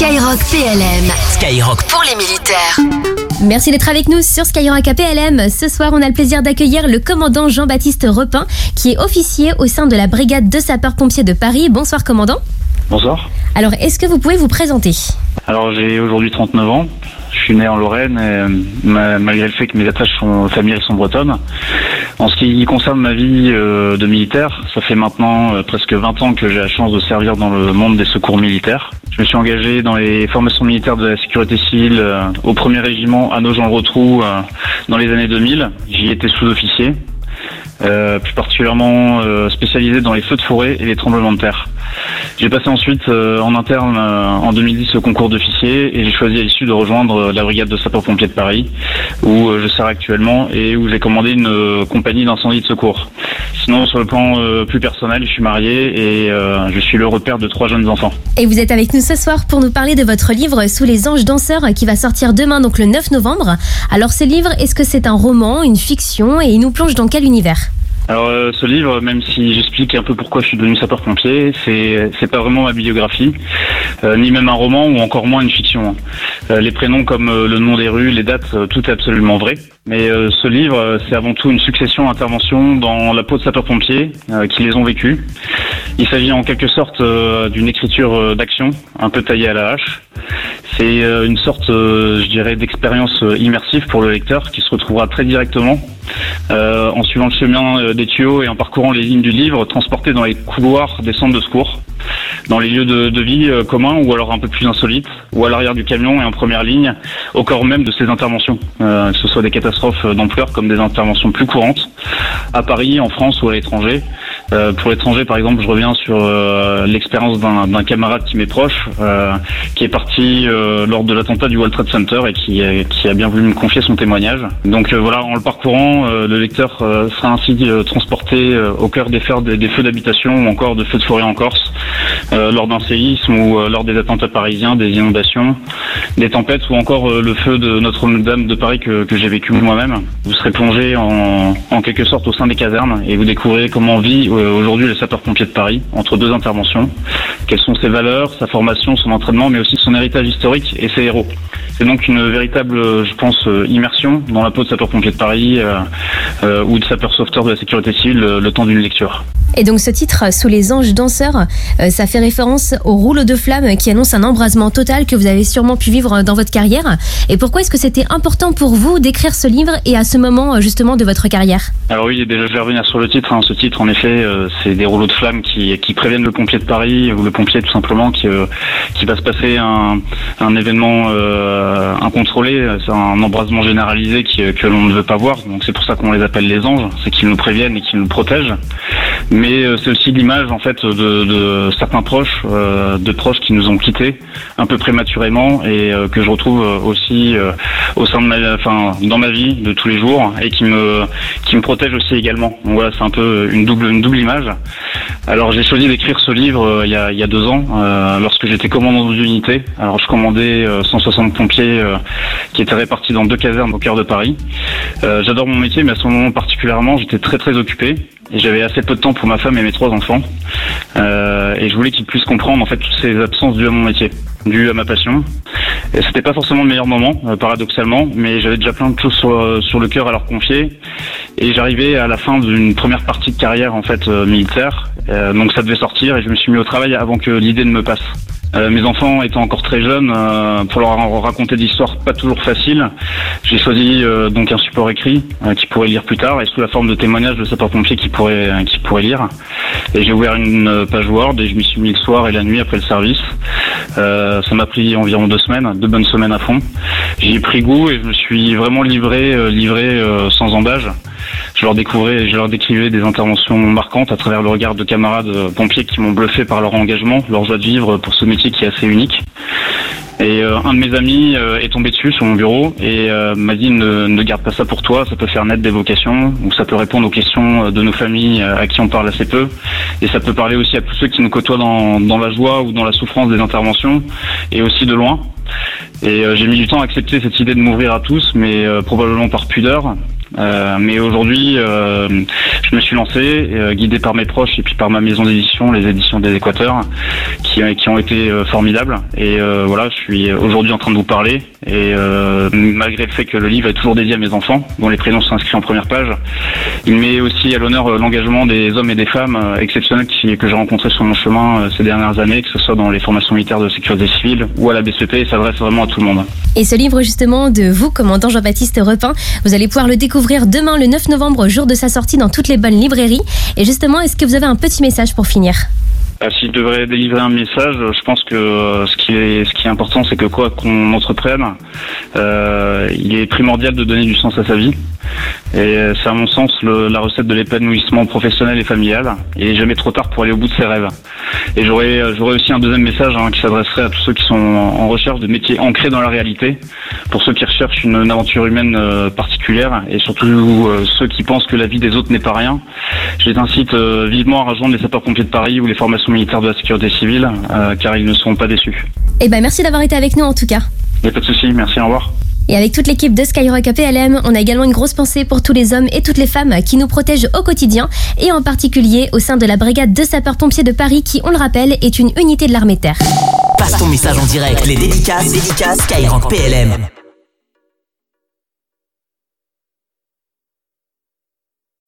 Skyrock PLM. Skyrock pour les militaires. Merci d'être avec nous sur Skyrock PLM. Ce soir, on a le plaisir d'accueillir le commandant Jean-Baptiste Repin, qui est officier au sein de la brigade de sapeurs-pompiers de Paris. Bonsoir, commandant. Bonsoir. Alors, est-ce que vous pouvez vous présenter? Alors, j'ai aujourd'hui 39 ans. Je suis né en Lorraine, et, euh, malgré le fait que mes attaches sont familiales sont bretonnes. En ce qui concerne ma vie euh, de militaire, ça fait maintenant euh, presque 20 ans que j'ai la chance de servir dans le monde des secours militaires. Je me suis engagé dans les formations militaires de la sécurité civile au premier régiment à Nogent-le-Rotrou dans les années 2000. J'y étais sous-officier. plus particulièrement spécialisé dans les feux de forêt et les tremblements de terre. J'ai passé ensuite euh, en interne euh, en 2010 le concours d'officier et j'ai choisi à l'issue de rejoindre euh, la brigade de sapeurs-pompiers de Paris où je sers actuellement et où j'ai commandé une compagnie d'incendie de secours. Sinon, sur le plan plus personnel, je suis marié et je suis le repère de trois jeunes enfants. Et vous êtes avec nous ce soir pour nous parler de votre livre Sous les anges danseurs qui va sortir demain, donc le 9 novembre. Alors, ce livre, est-ce que c'est un roman, une fiction et il nous plonge dans quel univers? Alors euh, ce livre, même si j'explique un peu pourquoi je suis devenu sapeur-pompier, c'est c'est pas vraiment ma biographie, euh, ni même un roman ou encore moins une fiction. Euh, les prénoms comme le nom des rues, les dates, tout est absolument vrai. Mais ce livre, c'est avant tout une succession d'interventions dans la peau de sapeurs-pompiers qui les ont vécues. Il s'agit en quelque sorte d'une écriture d'action, un peu taillée à la hache. C'est une sorte, je dirais, d'expérience immersive pour le lecteur qui se retrouvera très directement euh, en suivant le chemin euh, des tuyaux et en parcourant les lignes du livre, transporté dans les couloirs des centres de secours, dans les lieux de, vie euh, communs ou alors un peu plus insolites, ou à l'arrière du camion et en première ligne, au corps même de ces interventions, que ce soit des catastrophes d'ampleur comme des interventions plus courantes, à Paris, en France ou à l'étranger. Pour l'étranger, par exemple, je reviens sur l'expérience d'un camarade qui m'est proche, qui est parti lors de l'attentat du World Trade Center et qui, qui, a bien voulu me confier son témoignage. Donc voilà, en le parcourant, euh, le lecteur euh, sera ainsi euh, transporté au cœur des feux, des feux d'habitation ou encore de feux de forêt en Corse, lors d'un séisme ou lors des attentats parisiens, des inondations, des tempêtes ou encore le feu de Notre-Dame de Paris que, j'ai vécu moi-même. Vous serez plongé en, en, quelque sorte au sein des casernes et vous découvrirez comment vit aujourd'hui le sapeur-pompier de Paris entre deux interventions, quelles sont ses valeurs, sa formation, son entraînement, mais aussi son héritage historique et ses héros. C'est donc une véritable, je pense, immersion dans la peau de sapeur-pompier de Paris euh, ou de sapeur-sauveteur de la sécurité civile le temps d'une lecture. Et donc ce titre, Sous les anges danseurs, euh, ça fait référence au rouleau de flamme qui annonce un embrasement total que vous avez sûrement pu vivre dans votre carrière. Et pourquoi est-ce que c'était important pour vous d'écrire ce livre et à ce moment euh, justement de votre carrière? Alors oui, déjà je vais revenir sur le titre. Hein. Ce titre, en effet, euh, c'est des rouleaux de flamme qui, préviennent le pompier de Paris ou le pompier tout simplement qui, qui va se passer un, événement incontrôlé, c'est un embrasement généralisé que l'on ne veut pas voir. Donc c'est pour ça qu'on les appelle les anges, c'est qu'ils nous préviennent et qu'ils nous protègent mais euh, c'est aussi l'image en fait de, certains proches, euh, de proches qui nous ont quittés un peu prématurément et euh, que je retrouve aussi au sein de ma, enfin dans ma vie de tous les jours et qui me qui me protège aussi également. Donc voilà, c'est un peu une double une double image. Alors j'ai choisi d'écrire ce livre il y a il y a deux ans lorsque j'étais commandant d'unité. Alors je commandais 160 pompiers qui étaient répartis dans deux casernes au cœur de Paris. J'adore mon métier, mais à ce moment particulièrement, j'étais très très occupé et j'avais assez peu de temps pour ma femme et mes trois enfants. Euh, et je voulais qu'ils puissent comprendre en fait toutes ces absences dues à mon métier, dues à ma passion. Et c'était pas forcément le meilleur moment, euh, paradoxalement, mais j'avais déjà plein de choses sur, euh, sur le cœur à leur confier. Et j'arrivais à la fin d'une première partie de carrière en fait militaire, donc ça devait sortir et je me suis mis au travail avant que l'idée ne me passe. Euh, mes enfants étant encore très jeunes, euh, pour leur raconter des histoires pas toujours faciles, j'ai choisi euh, donc un support écrit qui pourrait lire plus tard et sous la forme de témoignages de sapeurs-pompiers qui pourraient qui pourraient lire. Et j'ai ouvert une page Word et je m'y suis mis le soir et la nuit après le service. ça m'a pris environ deux semaines, deux bonnes semaines à fond. J'y ai pris goût et je me suis vraiment livré, livré sans embâge. Je leur découvrais, je leur décrivais des interventions marquantes à travers le regard de camarades pompiers qui m'ont bluffé par leur engagement, leur joie de vivre pour ce métier qui est assez unique. Et euh, un de mes amis euh, est tombé dessus sur mon bureau et euh, m'a dit ne, ne, garde pas ça pour toi, ça peut faire naître des vocations ou ça peut répondre aux questions de nos familles à qui on parle assez peu et ça peut parler aussi à tous ceux qui nous côtoient dans, dans la joie ou dans la souffrance des interventions et aussi de loin. Et j'ai mis du temps à accepter cette idée de m'ouvrir à tous, mais probablement par pudeur. Euh, mais aujourd'hui, euh, je me suis lancé, euh, guidé par mes proches et puis par ma maison d'édition, les éditions des Équateurs, qui, qui ont été euh, formidables. Et euh, voilà, je suis aujourd'hui en train de vous parler. Et malgré le fait que le livre est toujours dédié à mes enfants, dont les prénoms sont inscrits en première page, il met aussi à l'honneur l'engagement des hommes et des femmes exceptionnels que j'ai rencontrés sur mon chemin ces dernières années, que ce soit dans les formations militaires de sécurité civile ou à la BCP, et s'adresse vraiment à tout le monde. Et ce livre justement de vous, commandant Jean-Baptiste Repin, vous allez pouvoir le découvrir demain le 9 novembre, jour de sa sortie dans toutes les bonnes librairies. Et justement, est-ce que vous avez un petit message pour finir? Ah, si je devrais délivrer un message, je pense que euh, ce qui est, ce qui est important, c'est que quoi qu'on entreprenne, euh, il est primordial de donner du sens à sa vie. Et c'est à mon sens la recette de l'épanouissement professionnel et familial. Il n'est jamais trop tard pour aller au bout de ses rêves. Et j'aurais j'aurais aussi un deuxième message hein, qui s'adresserait à tous ceux qui sont en recherche de métiers ancrés dans la réalité, pour ceux qui recherchent une, aventure humaine euh, particulière et surtout ceux qui pensent que la vie des autres n'est pas rien. Je les incite vivement à rejoindre les sapeurs-pompiers de Paris ou les formations militaires de la sécurité civile, euh, car ils ne seront pas déçus. Eh ben, merci d'avoir été avec nous en tout cas. Il n'y a pas de souci, merci, au revoir. Et avec toute l'équipe de Skyrock PLM, on a également une grosse pensée pour tous les hommes et toutes les femmes qui nous protègent au quotidien, et en particulier au sein de la brigade de sapeurs-pompiers de Paris qui, on le rappelle, est une unité de l'armée terre. Passe ton message en direct, les dédicaces, dédicaces Skyrock PLM.